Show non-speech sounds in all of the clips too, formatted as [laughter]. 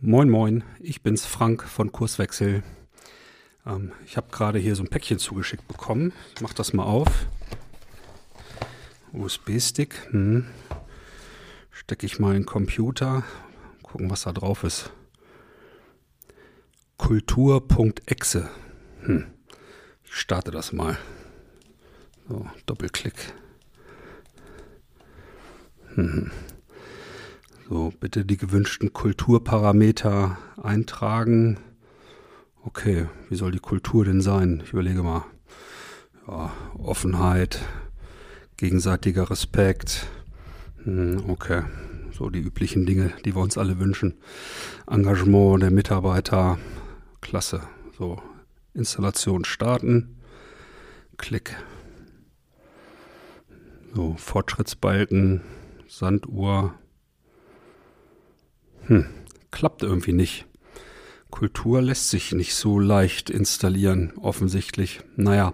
Moin, moin, ich bin's Frank von Kurswechsel. Ähm, ich habe gerade hier so ein Päckchen zugeschickt bekommen. Ich mach das mal auf. USB-Stick. Hm. Stecke ich mal in den Computer. Gucken, was da drauf ist. Kultur.exe. Hm. Ich starte das mal. So, Doppelklick. Hm. So, bitte die gewünschten Kulturparameter eintragen. Okay, wie soll die Kultur denn sein? Ich überlege mal. Ja, Offenheit, gegenseitiger Respekt. Hm, okay, so die üblichen Dinge, die wir uns alle wünschen. Engagement der Mitarbeiter. Klasse. So, Installation starten. Klick. So, Fortschrittsbalken, Sanduhr. Hm, klappt irgendwie nicht. Kultur lässt sich nicht so leicht installieren, offensichtlich. Naja,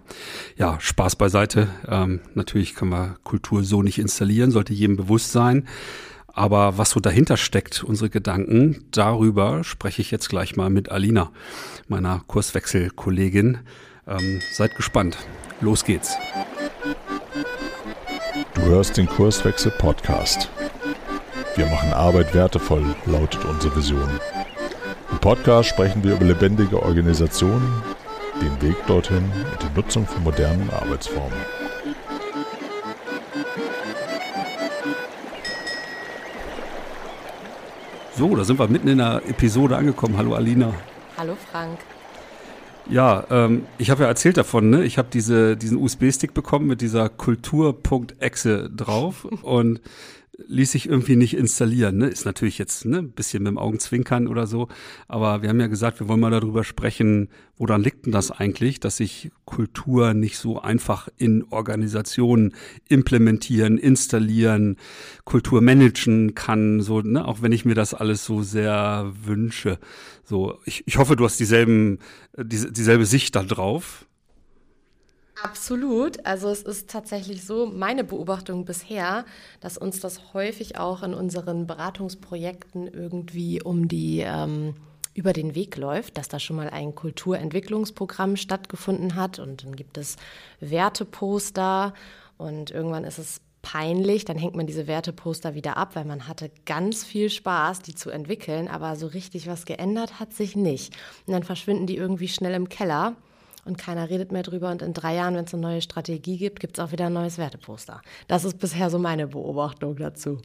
ja, Spaß beiseite. Ähm, natürlich können wir Kultur so nicht installieren, sollte jedem bewusst sein. Aber was so dahinter steckt, unsere Gedanken, darüber spreche ich jetzt gleich mal mit Alina, meiner Kurswechselkollegin. Ähm, seid gespannt. Los geht's. Du hörst den Kurswechsel Podcast. Wir machen Arbeit wertevoll, lautet unsere Vision. Im Podcast sprechen wir über lebendige Organisationen, den Weg dorthin und die Nutzung von modernen Arbeitsformen. So, da sind wir mitten in der Episode angekommen. Hallo Alina. Hallo Frank. Ja, ähm, ich habe ja erzählt davon, ne? Ich habe diese, diesen USB-Stick bekommen mit dieser Kultur.exe drauf [laughs] und ließ sich irgendwie nicht installieren. Ne? Ist natürlich jetzt ne, ein bisschen mit dem Augenzwinkern oder so, aber wir haben ja gesagt, wir wollen mal darüber sprechen, woran liegt denn das eigentlich, dass sich Kultur nicht so einfach in Organisationen implementieren, installieren, Kultur managen kann, so, ne? auch wenn ich mir das alles so sehr wünsche. So, ich, ich hoffe, du hast dieselben, äh, diese, dieselbe Sicht da drauf. Absolut. Also es ist tatsächlich so, meine Beobachtung bisher, dass uns das häufig auch in unseren Beratungsprojekten irgendwie um die ähm, über den Weg läuft, dass da schon mal ein Kulturentwicklungsprogramm stattgefunden hat und dann gibt es Werteposter und irgendwann ist es peinlich, dann hängt man diese Werteposter wieder ab, weil man hatte ganz viel Spaß, die zu entwickeln, aber so richtig was geändert hat sich nicht. Und dann verschwinden die irgendwie schnell im Keller und keiner redet mehr drüber. Und in drei Jahren, wenn es eine neue Strategie gibt, gibt es auch wieder ein neues Werteposter. Das ist bisher so meine Beobachtung dazu.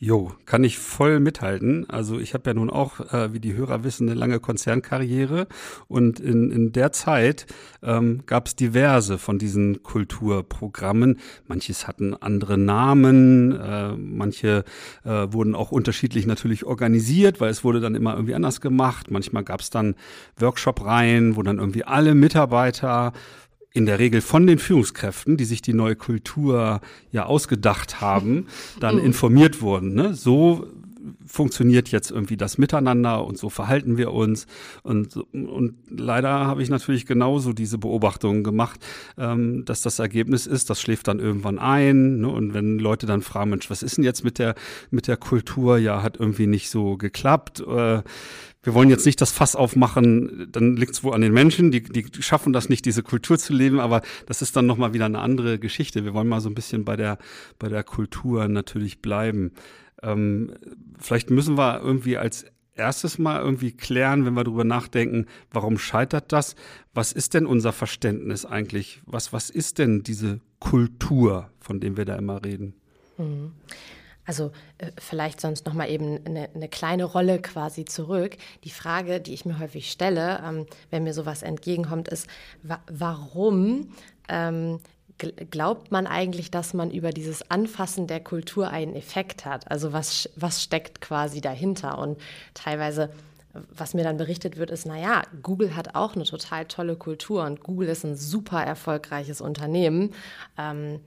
Jo, kann ich voll mithalten. Also ich habe ja nun auch, äh, wie die Hörer wissen, eine lange Konzernkarriere und in, in der Zeit ähm, gab es diverse von diesen Kulturprogrammen. Manches hatten andere Namen, äh, manche äh, wurden auch unterschiedlich natürlich organisiert, weil es wurde dann immer irgendwie anders gemacht. Manchmal gab es dann Workshop-Reihen, wo dann irgendwie alle Mitarbeiter in der Regel von den Führungskräften, die sich die neue Kultur ja ausgedacht haben, [laughs] dann mhm. informiert wurden. Ne? So funktioniert jetzt irgendwie das Miteinander und so verhalten wir uns. Und, und leider habe ich natürlich genauso diese Beobachtungen gemacht, ähm, dass das Ergebnis ist, das schläft dann irgendwann ein. Ne? Und wenn Leute dann fragen, Mensch, was ist denn jetzt mit der, mit der Kultur? Ja, hat irgendwie nicht so geklappt. Äh, wir wollen jetzt nicht das Fass aufmachen, dann liegt es wohl an den Menschen, die, die schaffen das nicht, diese Kultur zu leben, aber das ist dann nochmal wieder eine andere Geschichte. Wir wollen mal so ein bisschen bei der, bei der Kultur natürlich bleiben. Ähm, vielleicht müssen wir irgendwie als erstes mal irgendwie klären, wenn wir darüber nachdenken, warum scheitert das? Was ist denn unser Verständnis eigentlich? Was, was ist denn diese Kultur, von dem wir da immer reden? Mhm. Also äh, vielleicht sonst noch mal eben eine, eine, kleine Rolle quasi zurück. Die Frage, die ich mir häufig stelle, ähm, wenn mir sowas entgegenkommt, ist, wa warum ähm, glaubt man eigentlich, dass man über dieses Anfassen der Kultur einen Effekt hat? Also was, was steckt quasi dahinter? Und teilweise was mir dann berichtet wird, ist, naja, Google hat auch eine total tolle Kultur und Google ist ein super erfolgreiches Unternehmen. Ähm,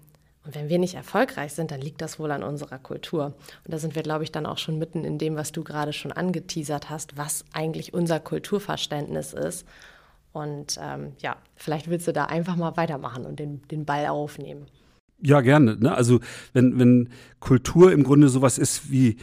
und wenn wir nicht erfolgreich sind, dann liegt das wohl an unserer Kultur. Und da sind wir, glaube ich, dann auch schon mitten in dem, was du gerade schon angeteasert hast, was eigentlich unser Kulturverständnis ist. Und ähm, ja, vielleicht willst du da einfach mal weitermachen und den, den Ball aufnehmen. Ja, gerne. Ne? Also wenn, wenn Kultur im Grunde sowas ist wie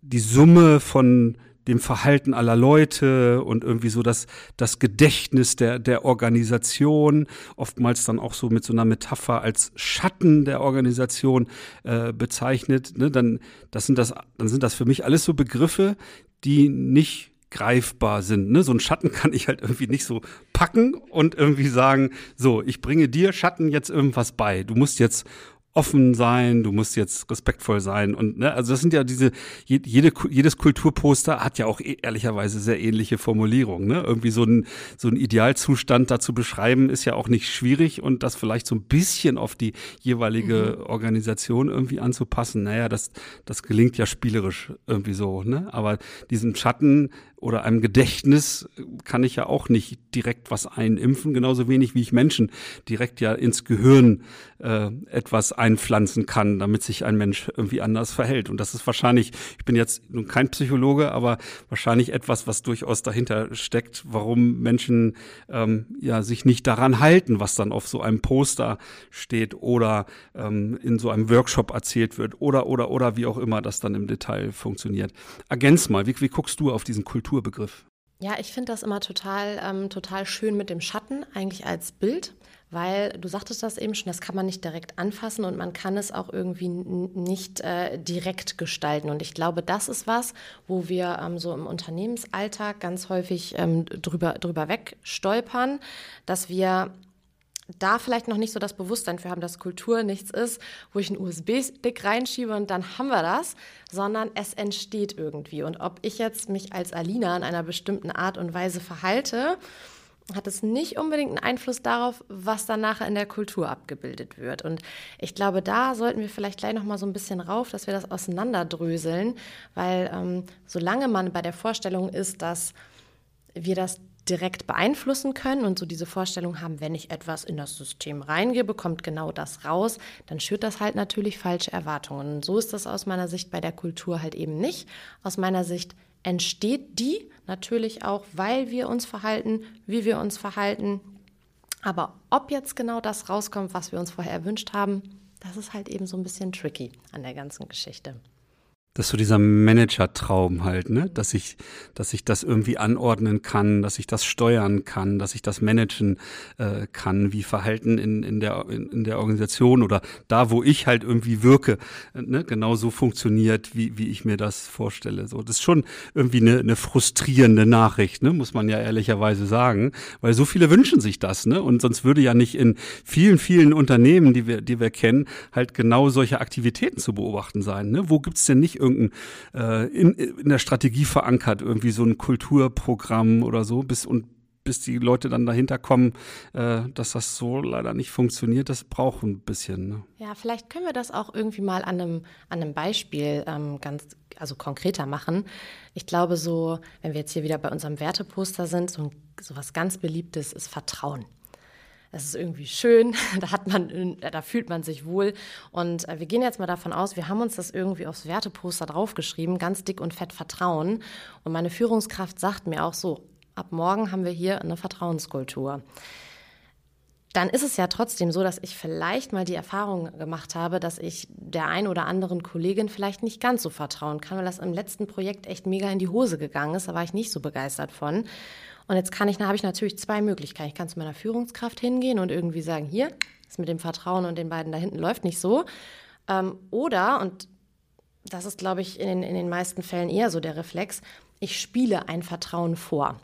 die Summe von dem Verhalten aller Leute und irgendwie so das, das Gedächtnis der, der Organisation, oftmals dann auch so mit so einer Metapher als Schatten der Organisation äh, bezeichnet, ne, dann, das sind das, dann sind das für mich alles so Begriffe, die nicht greifbar sind. Ne? So ein Schatten [laughs] kann ich halt irgendwie nicht so packen und irgendwie sagen, so, ich bringe dir Schatten jetzt irgendwas bei. Du musst jetzt offen sein, du musst jetzt respektvoll sein und ne, also das sind ja diese jede jedes Kulturposter hat ja auch e, ehrlicherweise sehr ähnliche Formulierungen, ne? Irgendwie so ein so ein Idealzustand dazu beschreiben ist ja auch nicht schwierig und das vielleicht so ein bisschen auf die jeweilige mhm. Organisation irgendwie anzupassen. Naja, das das gelingt ja spielerisch irgendwie so, ne? Aber diesen Schatten oder einem Gedächtnis kann ich ja auch nicht direkt was einimpfen, genauso wenig wie ich Menschen direkt ja ins Gehirn äh, etwas einpflanzen kann, damit sich ein Mensch irgendwie anders verhält. Und das ist wahrscheinlich, ich bin jetzt nun kein Psychologe, aber wahrscheinlich etwas, was durchaus dahinter steckt, warum Menschen ähm, ja sich nicht daran halten, was dann auf so einem Poster steht oder ähm, in so einem Workshop erzählt wird oder oder oder wie auch immer das dann im Detail funktioniert. Ergänz mal, wie, wie guckst du auf diesen Kultur Kulturbegriff. Ja, ich finde das immer total, ähm, total schön mit dem Schatten, eigentlich als Bild, weil du sagtest das eben schon, das kann man nicht direkt anfassen und man kann es auch irgendwie nicht äh, direkt gestalten. Und ich glaube, das ist was, wo wir ähm, so im Unternehmensalltag ganz häufig ähm, drüber, drüber wegstolpern, dass wir da vielleicht noch nicht so das Bewusstsein für haben, dass Kultur nichts ist, wo ich einen USB-Stick reinschiebe und dann haben wir das, sondern es entsteht irgendwie. Und ob ich jetzt mich als Alina in einer bestimmten Art und Weise verhalte, hat es nicht unbedingt einen Einfluss darauf, was dann nachher in der Kultur abgebildet wird. Und ich glaube, da sollten wir vielleicht gleich noch mal so ein bisschen rauf, dass wir das auseinanderdröseln, weil ähm, solange man bei der Vorstellung ist, dass wir das direkt beeinflussen können und so diese Vorstellung haben, wenn ich etwas in das System reingebe, kommt genau das raus, dann schürt das halt natürlich falsche Erwartungen. Und so ist das aus meiner Sicht bei der Kultur halt eben nicht. Aus meiner Sicht entsteht die natürlich auch, weil wir uns verhalten, wie wir uns verhalten. Aber ob jetzt genau das rauskommt, was wir uns vorher erwünscht haben, das ist halt eben so ein bisschen tricky an der ganzen Geschichte. Das ist so dieser Manager-Traum halt, ne? Dass ich, dass ich das irgendwie anordnen kann, dass ich das steuern kann, dass ich das managen äh, kann, wie Verhalten in, in, der, in, in der Organisation oder da, wo ich halt irgendwie wirke, ne? genau so funktioniert, wie, wie ich mir das vorstelle. So, das ist schon irgendwie eine, eine frustrierende Nachricht, ne? muss man ja ehrlicherweise sagen, weil so viele wünschen sich das, ne? Und sonst würde ja nicht in vielen, vielen Unternehmen, die wir, die wir kennen, halt genau solche Aktivitäten zu beobachten sein. Ne? Wo gibt's denn nicht irgendein äh, in, in der Strategie verankert, irgendwie so ein Kulturprogramm oder so, bis und bis die Leute dann dahinter kommen, äh, dass das so leider nicht funktioniert, das braucht ein bisschen. Ne? Ja, vielleicht können wir das auch irgendwie mal an einem, an einem Beispiel ähm, ganz also konkreter machen. Ich glaube so, wenn wir jetzt hier wieder bei unserem Werteposter sind, so, ein, so was ganz Beliebtes ist Vertrauen. Es ist irgendwie schön, [laughs] da hat man, da fühlt man sich wohl. Und äh, wir gehen jetzt mal davon aus, wir haben uns das irgendwie aufs Werteposter draufgeschrieben, ganz dick und fett Vertrauen. Und meine Führungskraft sagt mir auch so, ab morgen haben wir hier eine Vertrauenskultur dann ist es ja trotzdem so, dass ich vielleicht mal die Erfahrung gemacht habe, dass ich der ein oder anderen Kollegin vielleicht nicht ganz so vertrauen kann, weil das im letzten Projekt echt mega in die Hose gegangen ist. Da war ich nicht so begeistert von. Und jetzt kann ich, habe ich natürlich zwei Möglichkeiten. Ich kann zu meiner Führungskraft hingehen und irgendwie sagen, hier, das mit dem Vertrauen und den beiden da hinten läuft nicht so. Ähm, oder, und das ist, glaube ich, in den, in den meisten Fällen eher so der Reflex, ich spiele ein Vertrauen vor.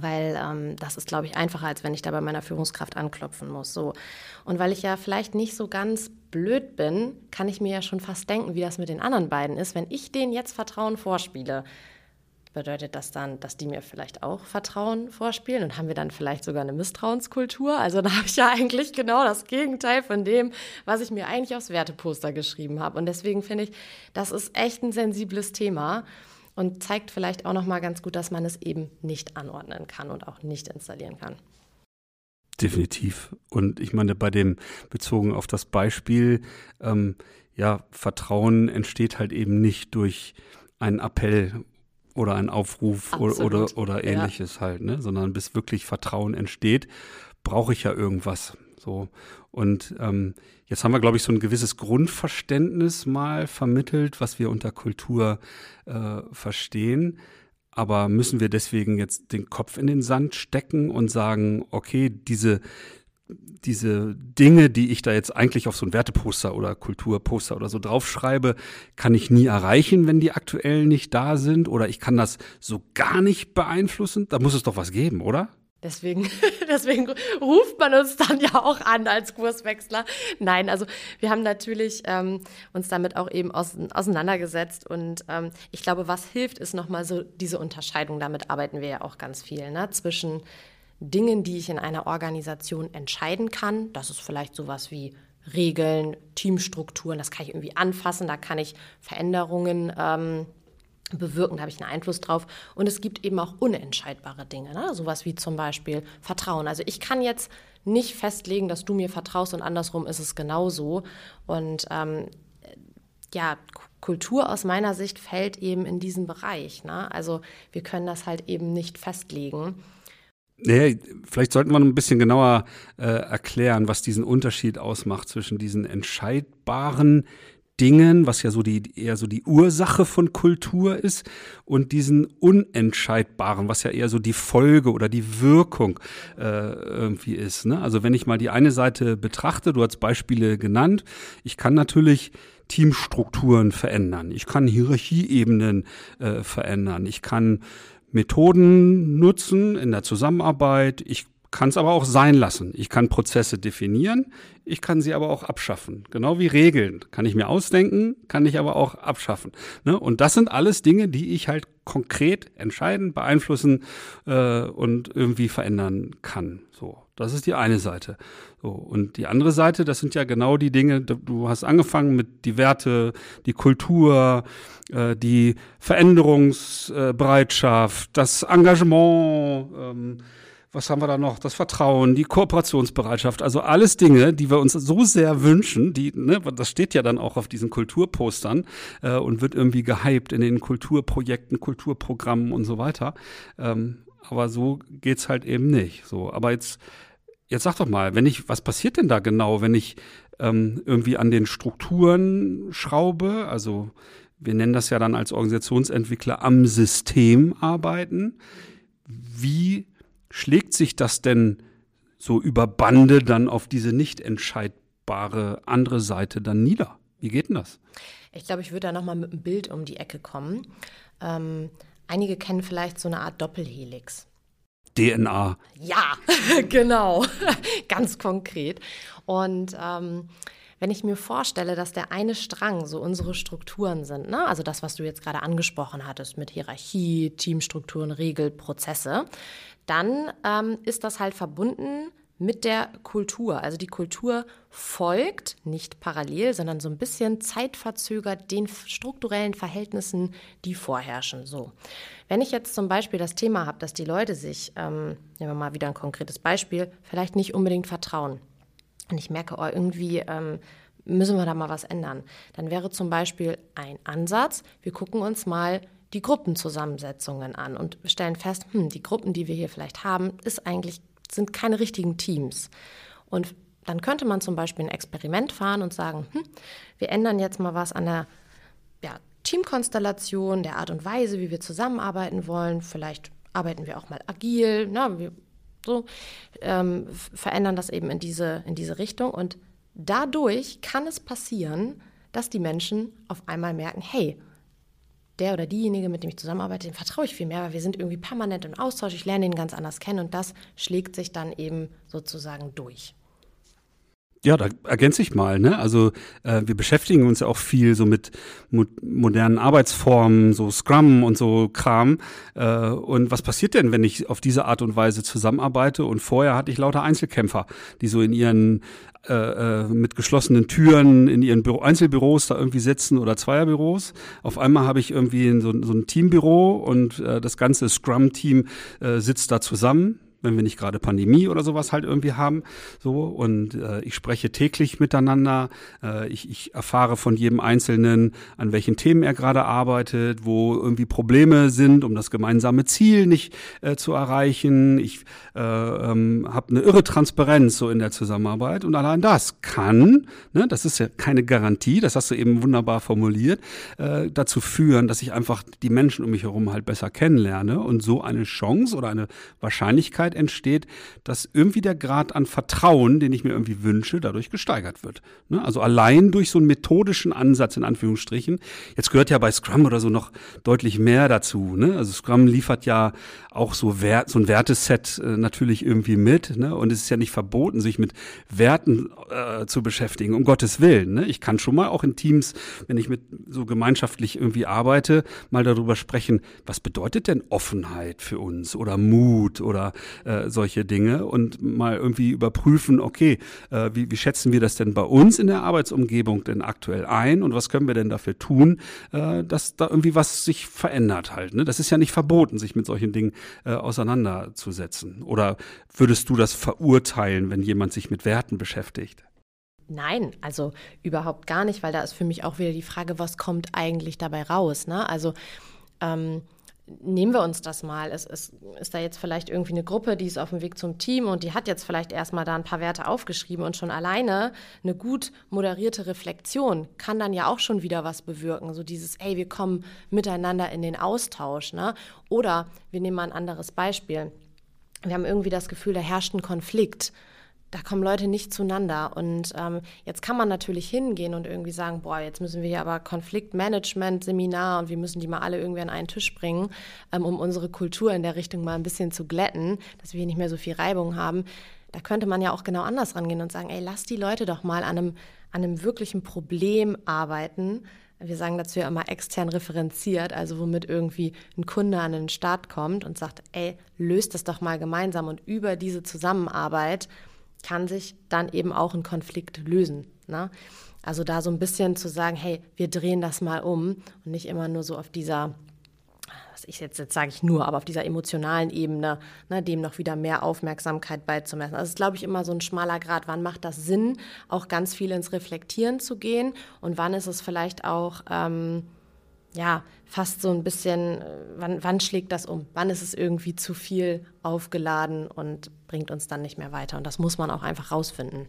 Weil ähm, das ist, glaube ich, einfacher, als wenn ich da bei meiner Führungskraft anklopfen muss. So. Und weil ich ja vielleicht nicht so ganz blöd bin, kann ich mir ja schon fast denken, wie das mit den anderen beiden ist. Wenn ich denen jetzt Vertrauen vorspiele, bedeutet das dann, dass die mir vielleicht auch Vertrauen vorspielen und haben wir dann vielleicht sogar eine Misstrauenskultur? Also da habe ich ja eigentlich genau das Gegenteil von dem, was ich mir eigentlich aufs Werteposter geschrieben habe. Und deswegen finde ich, das ist echt ein sensibles Thema und zeigt vielleicht auch noch mal ganz gut, dass man es eben nicht anordnen kann und auch nicht installieren kann. Definitiv. Und ich meine, bei dem bezogen auf das Beispiel, ähm, ja, Vertrauen entsteht halt eben nicht durch einen Appell oder ein Aufruf Absolut. oder, oder ähnliches ja. halt, ne? Sondern bis wirklich Vertrauen entsteht, brauche ich ja irgendwas. So. Und ähm, jetzt haben wir, glaube ich, so ein gewisses Grundverständnis mal vermittelt, was wir unter Kultur äh, verstehen. aber müssen wir deswegen jetzt den Kopf in den Sand stecken und sagen, okay, diese, diese Dinge, die ich da jetzt eigentlich auf so ein Werteposter oder Kulturposter oder so draufschreibe, kann ich nie erreichen, wenn die aktuell nicht da sind oder ich kann das so gar nicht beeinflussen. Da muss es doch was geben, oder? Deswegen, [laughs] deswegen ruft man uns dann ja auch an als Kurswechsler. Nein, also wir haben natürlich ähm, uns damit auch eben aus, auseinandergesetzt und ähm, ich glaube, was hilft, ist nochmal so diese Unterscheidung. Damit arbeiten wir ja auch ganz viel ne? zwischen Dingen, die ich in einer Organisation entscheiden kann. Das ist vielleicht sowas wie Regeln, Teamstrukturen, das kann ich irgendwie anfassen, da kann ich Veränderungen ähm, bewirken, da habe ich einen Einfluss drauf. Und es gibt eben auch unentscheidbare Dinge, ne? sowas wie zum Beispiel Vertrauen. Also ich kann jetzt nicht festlegen, dass du mir vertraust und andersrum ist es genauso. Und ähm, ja, Kultur aus meiner Sicht fällt eben in diesen Bereich. Ne? Also wir können das halt eben nicht festlegen. Nee, vielleicht sollten wir noch ein bisschen genauer äh, erklären, was diesen Unterschied ausmacht zwischen diesen entscheidbaren Dingen, was ja so die eher so die Ursache von Kultur ist, und diesen Unentscheidbaren, was ja eher so die Folge oder die Wirkung äh, irgendwie ist. Ne? Also wenn ich mal die eine Seite betrachte, du hast Beispiele genannt, ich kann natürlich Teamstrukturen verändern, ich kann Hierarchieebenen äh, verändern, ich kann Methoden nutzen in der Zusammenarbeit, ich kann es aber auch sein lassen. Ich kann Prozesse definieren, ich kann sie aber auch abschaffen. Genau wie Regeln. Kann ich mir ausdenken, kann ich aber auch abschaffen. Ne? Und das sind alles Dinge, die ich halt konkret entscheiden, beeinflussen äh, und irgendwie verändern kann. So, das ist die eine Seite. So, und die andere Seite, das sind ja genau die Dinge, du hast angefangen mit die Werte, die Kultur, äh, die Veränderungsbereitschaft, das Engagement, ähm, was haben wir da noch? Das Vertrauen, die Kooperationsbereitschaft, also alles Dinge, die wir uns so sehr wünschen, die, ne, das steht ja dann auch auf diesen Kulturpostern äh, und wird irgendwie gehypt in den Kulturprojekten, Kulturprogrammen und so weiter. Ähm, aber so geht's halt eben nicht. So, aber jetzt, jetzt sag doch mal, wenn ich, was passiert denn da genau, wenn ich ähm, irgendwie an den Strukturen schraube? Also wir nennen das ja dann als Organisationsentwickler am System arbeiten. Wie schlägt sich das denn so über Bande dann auf diese nicht entscheidbare andere Seite dann nieder? Wie geht denn das? Ich glaube, ich würde da nochmal mit einem Bild um die Ecke kommen. Ähm, einige kennen vielleicht so eine Art Doppelhelix. DNA. Ja, [laughs] genau, [laughs] ganz konkret. Und ähm, wenn ich mir vorstelle, dass der eine Strang so unsere Strukturen sind, ne? also das, was du jetzt gerade angesprochen hattest mit Hierarchie, Teamstrukturen, Regel, Prozesse, dann ähm, ist das halt verbunden mit der Kultur. Also die Kultur folgt nicht parallel, sondern so ein bisschen zeitverzögert den strukturellen Verhältnissen, die vorherrschen. So, wenn ich jetzt zum Beispiel das Thema habe, dass die Leute sich, ähm, nehmen wir mal wieder ein konkretes Beispiel, vielleicht nicht unbedingt vertrauen. Und ich merke, oh, irgendwie ähm, müssen wir da mal was ändern. Dann wäre zum Beispiel ein Ansatz, wir gucken uns mal die Gruppenzusammensetzungen an und stellen fest, hm, die Gruppen, die wir hier vielleicht haben, ist eigentlich, sind keine richtigen Teams. Und dann könnte man zum Beispiel ein Experiment fahren und sagen, hm, wir ändern jetzt mal was an der ja, Teamkonstellation, der Art und Weise, wie wir zusammenarbeiten wollen. Vielleicht arbeiten wir auch mal agil, na, wir so, ähm, verändern das eben in diese, in diese Richtung. Und dadurch kann es passieren, dass die Menschen auf einmal merken, hey, der oder diejenige, mit dem ich zusammenarbeite, dem vertraue ich viel mehr, weil wir sind irgendwie permanent im Austausch, ich lerne ihn ganz anders kennen und das schlägt sich dann eben sozusagen durch. Ja, da ergänze ich mal. Ne? Also äh, wir beschäftigen uns ja auch viel so mit mo modernen Arbeitsformen, so Scrum und so Kram. Äh, und was passiert denn, wenn ich auf diese Art und Weise zusammenarbeite? Und vorher hatte ich lauter Einzelkämpfer, die so in ihren äh, äh, mit geschlossenen Türen in ihren Büro, Einzelbüros da irgendwie sitzen oder Zweierbüros. Auf einmal habe ich irgendwie so, so ein Teambüro und äh, das ganze Scrum-Team äh, sitzt da zusammen wenn wir nicht gerade Pandemie oder sowas halt irgendwie haben. So und äh, ich spreche täglich miteinander. Äh, ich, ich erfahre von jedem Einzelnen, an welchen Themen er gerade arbeitet, wo irgendwie Probleme sind, um das gemeinsame Ziel nicht äh, zu erreichen. Ich äh, ähm, habe eine irre Transparenz so in der Zusammenarbeit und allein das kann, ne, das ist ja keine Garantie, das hast du eben wunderbar formuliert, äh, dazu führen, dass ich einfach die Menschen um mich herum halt besser kennenlerne und so eine Chance oder eine Wahrscheinlichkeit entsteht, dass irgendwie der Grad an Vertrauen, den ich mir irgendwie wünsche, dadurch gesteigert wird. Ne? Also allein durch so einen methodischen Ansatz in Anführungsstrichen. Jetzt gehört ja bei Scrum oder so noch deutlich mehr dazu. Ne? Also Scrum liefert ja auch so, Wert, so ein Werteset äh, natürlich irgendwie mit. Ne? Und es ist ja nicht verboten, sich mit Werten äh, zu beschäftigen, um Gottes Willen. Ich kann schon mal auch in Teams, wenn ich mit so gemeinschaftlich irgendwie arbeite, mal darüber sprechen, was bedeutet denn Offenheit für uns oder Mut oder äh, solche Dinge und mal irgendwie überprüfen, okay, äh, wie, wie schätzen wir das denn bei uns in der Arbeitsumgebung denn aktuell ein und was können wir denn dafür tun, äh, dass da irgendwie was sich verändert halt. Ne? Das ist ja nicht verboten, sich mit solchen Dingen äh, auseinanderzusetzen. Oder würdest du das verurteilen, wenn jemand sich mit Werten beschäftigt? Nein, also überhaupt gar nicht, weil da ist für mich auch wieder die Frage, was kommt eigentlich dabei raus? Ne? Also ähm, nehmen wir uns das mal. Es, es, ist da jetzt vielleicht irgendwie eine Gruppe, die ist auf dem Weg zum Team und die hat jetzt vielleicht erstmal da ein paar Werte aufgeschrieben und schon alleine eine gut moderierte Reflexion kann dann ja auch schon wieder was bewirken. So dieses, ey, wir kommen miteinander in den Austausch. Ne? Oder wir nehmen mal ein anderes Beispiel. Wir haben irgendwie das Gefühl, da herrscht ein Konflikt da kommen Leute nicht zueinander. Und ähm, jetzt kann man natürlich hingehen und irgendwie sagen, boah, jetzt müssen wir hier aber Konfliktmanagement-Seminar und wir müssen die mal alle irgendwie an einen Tisch bringen, ähm, um unsere Kultur in der Richtung mal ein bisschen zu glätten, dass wir hier nicht mehr so viel Reibung haben. Da könnte man ja auch genau anders rangehen und sagen, ey, lass die Leute doch mal an einem, an einem wirklichen Problem arbeiten. Wir sagen dazu ja immer extern referenziert, also womit irgendwie ein Kunde an den Start kommt und sagt, ey, löst das doch mal gemeinsam und über diese Zusammenarbeit kann sich dann eben auch ein Konflikt lösen. Ne? Also da so ein bisschen zu sagen, hey, wir drehen das mal um und nicht immer nur so auf dieser, was ich jetzt, jetzt sage ich nur, aber auf dieser emotionalen Ebene, ne, dem noch wieder mehr Aufmerksamkeit beizumessen. Also es ist, glaube ich, immer so ein schmaler Grad. Wann macht das Sinn, auch ganz viel ins Reflektieren zu gehen und wann ist es vielleicht auch... Ähm, ja, fast so ein bisschen, äh, wann, wann schlägt das um? Wann ist es irgendwie zu viel aufgeladen und bringt uns dann nicht mehr weiter? Und das muss man auch einfach rausfinden.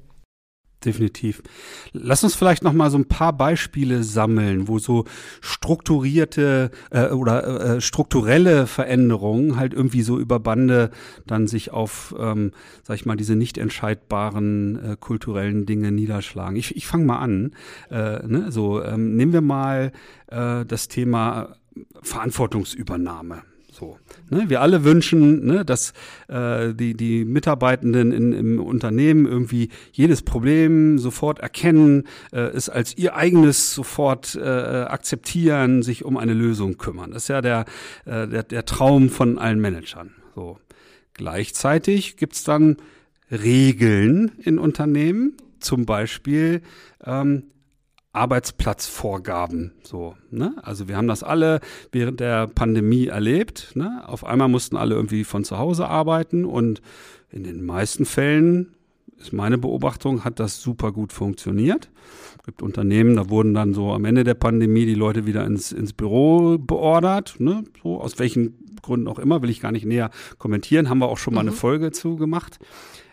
Definitiv. Lass uns vielleicht noch mal so ein paar Beispiele sammeln, wo so strukturierte äh, oder äh, strukturelle Veränderungen halt irgendwie so über Bande dann sich auf, ähm, sag ich mal, diese nicht entscheidbaren äh, kulturellen Dinge niederschlagen. Ich, ich fange mal an. Äh, ne? So ähm, nehmen wir mal äh, das Thema Verantwortungsübernahme. So, ne? Wir alle wünschen, ne, dass äh, die, die Mitarbeitenden in, im Unternehmen irgendwie jedes Problem sofort erkennen, äh, es als ihr eigenes sofort äh, akzeptieren, sich um eine Lösung kümmern. Das ist ja der, äh, der, der Traum von allen Managern. So. Gleichzeitig gibt's dann Regeln in Unternehmen, zum Beispiel ähm, Arbeitsplatzvorgaben. So, ne? Also wir haben das alle während der Pandemie erlebt. Ne? Auf einmal mussten alle irgendwie von zu Hause arbeiten und in den meisten Fällen ist meine Beobachtung, hat das super gut funktioniert. Es gibt Unternehmen, da wurden dann so am Ende der Pandemie die Leute wieder ins, ins Büro beordert, ne? so aus welchen Gründen auch immer, will ich gar nicht näher kommentieren, haben wir auch schon mal mhm. eine Folge zu gemacht.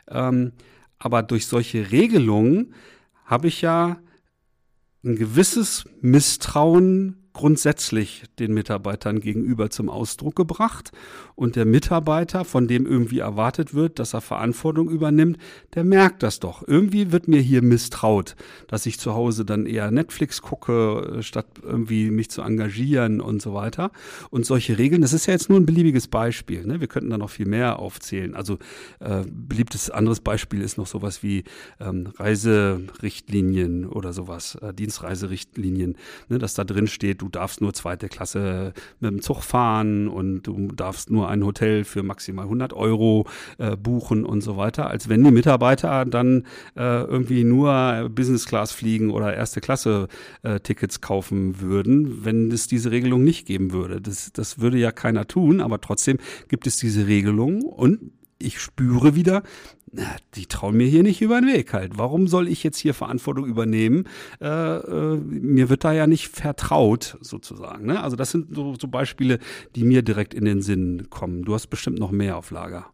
Ähm, aber durch solche Regelungen habe ich ja ein gewisses Misstrauen grundsätzlich den Mitarbeitern gegenüber zum Ausdruck gebracht. Und der Mitarbeiter, von dem irgendwie erwartet wird, dass er Verantwortung übernimmt, der merkt das doch. Irgendwie wird mir hier misstraut, dass ich zu Hause dann eher Netflix gucke, statt irgendwie mich zu engagieren und so weiter. Und solche Regeln, das ist ja jetzt nur ein beliebiges Beispiel. Ne? Wir könnten da noch viel mehr aufzählen. Also äh, beliebtes anderes Beispiel ist noch sowas wie ähm, Reiserichtlinien oder sowas, äh, Dienstreiserichtlinien, ne? dass da drin steht, du darfst nur zweite Klasse mit dem Zug fahren und du darfst nur ein Hotel für maximal 100 Euro äh, buchen und so weiter, als wenn die Mitarbeiter dann äh, irgendwie nur Business Class fliegen oder erste Klasse äh, Tickets kaufen würden, wenn es diese Regelung nicht geben würde. Das, das würde ja keiner tun, aber trotzdem gibt es diese Regelung und ich spüre wieder, die trauen mir hier nicht über den Weg halt. Warum soll ich jetzt hier Verantwortung übernehmen? Äh, äh, mir wird da ja nicht vertraut, sozusagen. Ne? Also das sind so, so Beispiele, die mir direkt in den Sinn kommen. Du hast bestimmt noch mehr auf Lager.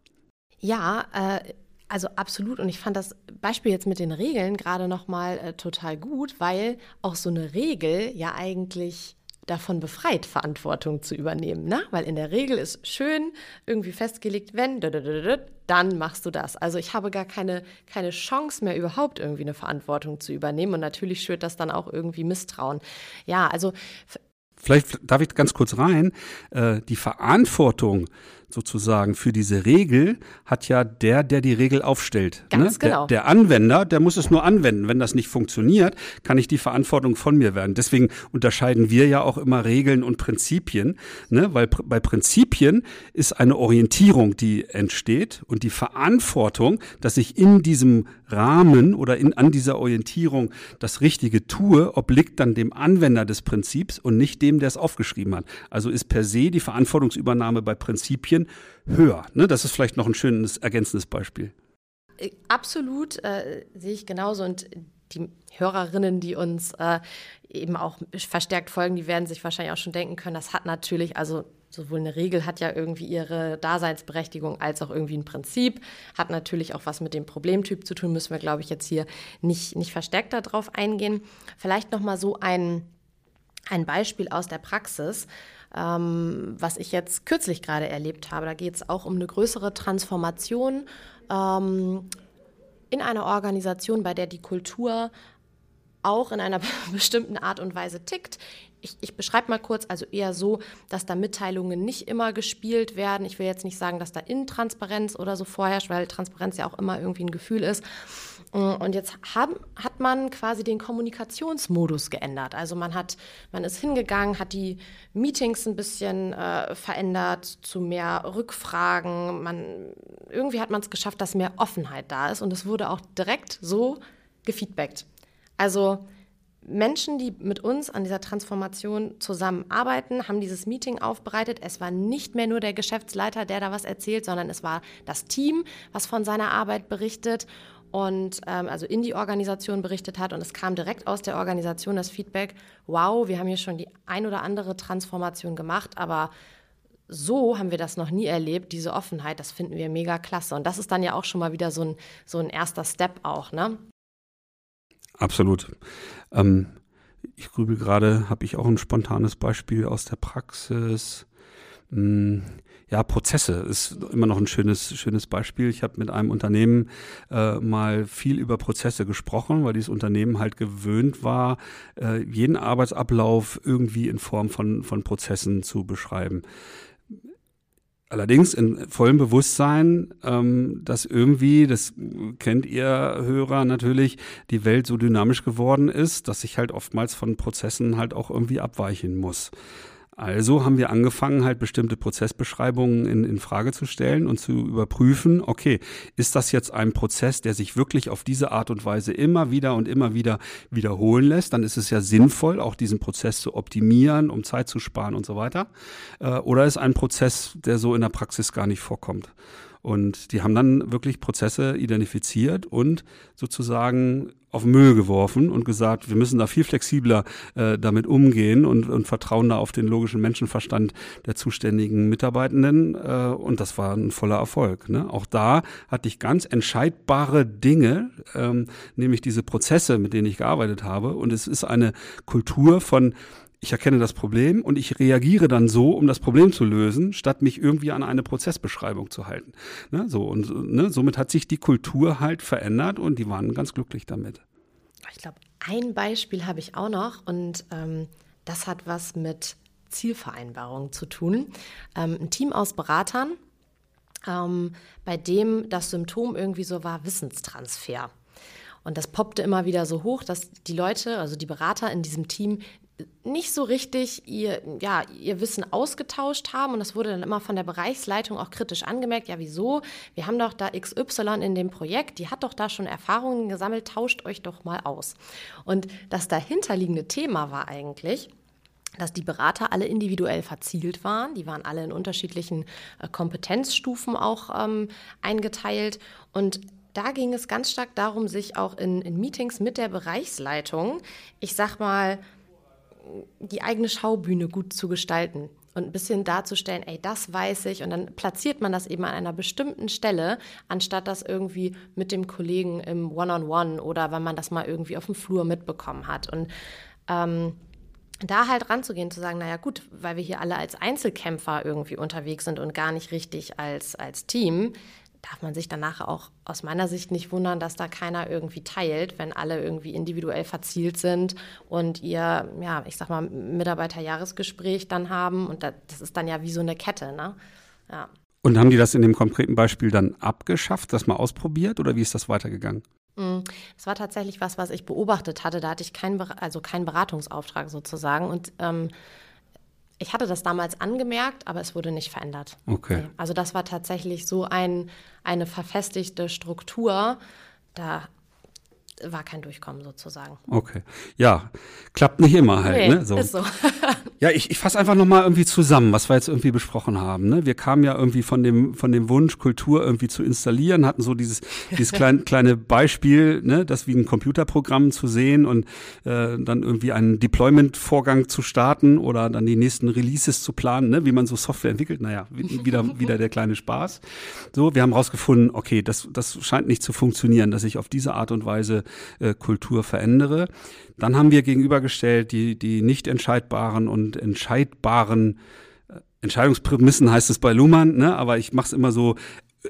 Ja, äh, also absolut. Und ich fand das Beispiel jetzt mit den Regeln gerade nochmal äh, total gut, weil auch so eine Regel ja eigentlich davon befreit, Verantwortung zu übernehmen. Ne? Weil in der Regel ist schön irgendwie festgelegt, wenn, dann machst du das. Also ich habe gar keine, keine Chance mehr, überhaupt irgendwie eine Verantwortung zu übernehmen. Und natürlich schürt das dann auch irgendwie Misstrauen. Ja, also. Vielleicht darf ich ganz kurz rein. Äh, die Verantwortung sozusagen für diese Regel hat ja der, der die Regel aufstellt. Ganz ne? genau. Der, der, Anwender, der muss es nur anwenden. Wenn das nicht funktioniert, kann ich die Verantwortung von mir werden. Deswegen unterscheiden wir ja auch immer Regeln und Prinzipien, ne? weil bei Prinzipien ist eine Orientierung, die entsteht und die Verantwortung, dass ich in diesem Rahmen oder in, an dieser Orientierung das Richtige tue, obliegt dann dem Anwender des Prinzips und nicht dem, der es aufgeschrieben hat. Also ist per se die Verantwortungsübernahme bei Prinzipien höher. Ne? Das ist vielleicht noch ein schönes ergänzendes Beispiel. Äh, absolut äh, sehe ich genauso und die Hörerinnen, die uns äh, eben auch verstärkt folgen, die werden sich wahrscheinlich auch schon denken können, das hat natürlich, also sowohl eine Regel hat ja irgendwie ihre Daseinsberechtigung als auch irgendwie ein Prinzip, hat natürlich auch was mit dem Problemtyp zu tun, müssen wir, glaube ich, jetzt hier nicht, nicht verstärkt darauf eingehen. Vielleicht nochmal so ein, ein Beispiel aus der Praxis, ähm, was ich jetzt kürzlich gerade erlebt habe. Da geht es auch um eine größere Transformation ähm, in einer Organisation, bei der die Kultur auch in einer [laughs] bestimmten Art und Weise tickt. Ich, ich beschreibe mal kurz, also eher so, dass da Mitteilungen nicht immer gespielt werden. Ich will jetzt nicht sagen, dass da Intransparenz oder so vorherrscht, weil Transparenz ja auch immer irgendwie ein Gefühl ist. Und jetzt haben, hat man quasi den Kommunikationsmodus geändert. Also man hat, man ist hingegangen, hat die Meetings ein bisschen äh, verändert zu mehr Rückfragen. Man, irgendwie hat man es geschafft, dass mehr Offenheit da ist. Und es wurde auch direkt so gefeedbackt. Also Menschen, die mit uns an dieser Transformation zusammenarbeiten, haben dieses Meeting aufbereitet. Es war nicht mehr nur der Geschäftsleiter, der da was erzählt, sondern es war das Team, was von seiner Arbeit berichtet und ähm, also in die Organisation berichtet hat. Und es kam direkt aus der Organisation das Feedback, wow, wir haben hier schon die ein oder andere Transformation gemacht, aber so haben wir das noch nie erlebt, diese Offenheit, das finden wir mega klasse. Und das ist dann ja auch schon mal wieder so ein, so ein erster Step auch, ne? Absolut. Ähm, ich grübel gerade, habe ich auch ein spontanes Beispiel aus der Praxis. Hm, ja, Prozesse ist immer noch ein schönes, schönes Beispiel. Ich habe mit einem Unternehmen äh, mal viel über Prozesse gesprochen, weil dieses Unternehmen halt gewöhnt war, äh, jeden Arbeitsablauf irgendwie in Form von, von Prozessen zu beschreiben. Allerdings in vollem Bewusstsein, ähm, dass irgendwie, das kennt ihr Hörer natürlich, die Welt so dynamisch geworden ist, dass ich halt oftmals von Prozessen halt auch irgendwie abweichen muss. Also haben wir angefangen, halt bestimmte Prozessbeschreibungen in, in Frage zu stellen und zu überprüfen, okay, ist das jetzt ein Prozess, der sich wirklich auf diese Art und Weise immer wieder und immer wieder wiederholen lässt? Dann ist es ja sinnvoll, auch diesen Prozess zu optimieren, um Zeit zu sparen und so weiter. Äh, oder ist ein Prozess, der so in der Praxis gar nicht vorkommt? Und die haben dann wirklich Prozesse identifiziert und sozusagen auf Müll geworfen und gesagt, wir müssen da viel flexibler äh, damit umgehen und, und vertrauen da auf den logischen Menschenverstand der zuständigen Mitarbeitenden. Äh, und das war ein voller Erfolg. Ne? Auch da hatte ich ganz entscheidbare Dinge, ähm, nämlich diese Prozesse, mit denen ich gearbeitet habe. Und es ist eine Kultur von ich erkenne das Problem und ich reagiere dann so, um das Problem zu lösen, statt mich irgendwie an eine Prozessbeschreibung zu halten. Ne, so und ne, somit hat sich die Kultur halt verändert und die waren ganz glücklich damit. Ich glaube, ein Beispiel habe ich auch noch und ähm, das hat was mit Zielvereinbarung zu tun. Ähm, ein Team aus Beratern, ähm, bei dem das Symptom irgendwie so war Wissenstransfer. Und das poppte immer wieder so hoch, dass die Leute, also die Berater in diesem Team, nicht so richtig ihr, ja, ihr Wissen ausgetauscht haben. Und das wurde dann immer von der Bereichsleitung auch kritisch angemerkt. Ja, wieso? Wir haben doch da XY in dem Projekt, die hat doch da schon Erfahrungen gesammelt, tauscht euch doch mal aus. Und das dahinterliegende Thema war eigentlich, dass die Berater alle individuell verzielt waren. Die waren alle in unterschiedlichen äh, Kompetenzstufen auch ähm, eingeteilt. Und da ging es ganz stark darum, sich auch in, in Meetings mit der Bereichsleitung, ich sag mal, die eigene Schaubühne gut zu gestalten und ein bisschen darzustellen, ey, das weiß ich. Und dann platziert man das eben an einer bestimmten Stelle, anstatt das irgendwie mit dem Kollegen im One-on-One -on -One oder wenn man das mal irgendwie auf dem Flur mitbekommen hat. Und ähm, da halt ranzugehen, zu sagen, naja gut, weil wir hier alle als Einzelkämpfer irgendwie unterwegs sind und gar nicht richtig als, als Team, darf man sich danach auch aus meiner Sicht nicht wundern, dass da keiner irgendwie teilt, wenn alle irgendwie individuell verzielt sind und ihr, ja, ich sag mal, Mitarbeiterjahresgespräch dann haben und das ist dann ja wie so eine Kette, ne? Ja. Und haben die das in dem konkreten Beispiel dann abgeschafft, das mal ausprobiert oder wie ist das weitergegangen? Mm, das war tatsächlich was, was ich beobachtet hatte. Da hatte ich keinen, also keinen Beratungsauftrag sozusagen. Und ähm, ich hatte das damals angemerkt, aber es wurde nicht verändert. Okay. Also das war tatsächlich so ein, eine verfestigte Struktur. Da war kein Durchkommen sozusagen. Okay. Ja, klappt nicht immer halt. Nee, ne? so. Ist so. [laughs] ja, ich, ich fasse einfach nochmal irgendwie zusammen, was wir jetzt irgendwie besprochen haben. Ne? Wir kamen ja irgendwie von dem, von dem Wunsch, Kultur irgendwie zu installieren, hatten so dieses, dieses [laughs] klein, kleine Beispiel, ne? das wie ein Computerprogramm zu sehen und äh, dann irgendwie einen Deployment-Vorgang zu starten oder dann die nächsten Releases zu planen, ne? wie man so Software entwickelt. Naja, wieder, [laughs] wieder der kleine Spaß. So, wir haben rausgefunden, okay, das, das scheint nicht zu funktionieren, dass ich auf diese Art und Weise äh, Kultur verändere. Dann haben wir gegenübergestellt die, die nicht entscheidbaren und entscheidbaren äh, Entscheidungsprämissen heißt es bei Luhmann, ne? aber ich mache es immer so,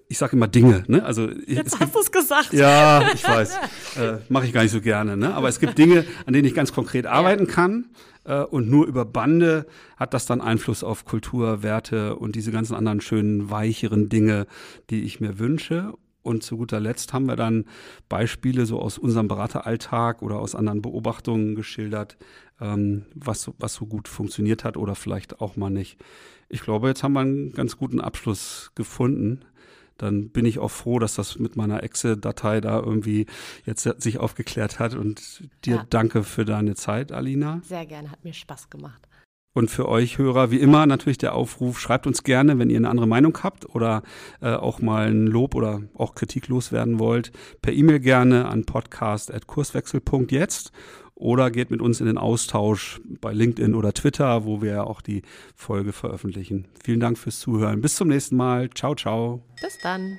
ich sage immer Dinge. Ne? Also ich, Jetzt hast du es gesagt. Ja, ich weiß. [laughs] äh, mache ich gar nicht so gerne. Ne? Aber es gibt Dinge, an denen ich ganz konkret arbeiten kann. Äh, und nur über Bande hat das dann Einfluss auf Kultur, Werte und diese ganzen anderen schönen, weicheren Dinge, die ich mir wünsche. Und zu guter Letzt haben wir dann Beispiele so aus unserem Berateralltag oder aus anderen Beobachtungen geschildert, ähm, was, was so gut funktioniert hat oder vielleicht auch mal nicht. Ich glaube, jetzt haben wir einen ganz guten Abschluss gefunden. Dann bin ich auch froh, dass das mit meiner Excel-Datei da irgendwie jetzt sich aufgeklärt hat. Und dir ja. danke für deine Zeit, Alina. Sehr gerne, hat mir Spaß gemacht. Und für euch Hörer, wie immer, natürlich der Aufruf, schreibt uns gerne, wenn ihr eine andere Meinung habt oder äh, auch mal ein Lob oder auch Kritik loswerden wollt, per E-Mail gerne an podcast.kurswechsel.jetzt oder geht mit uns in den Austausch bei LinkedIn oder Twitter, wo wir auch die Folge veröffentlichen. Vielen Dank fürs Zuhören. Bis zum nächsten Mal. Ciao, ciao. Bis dann.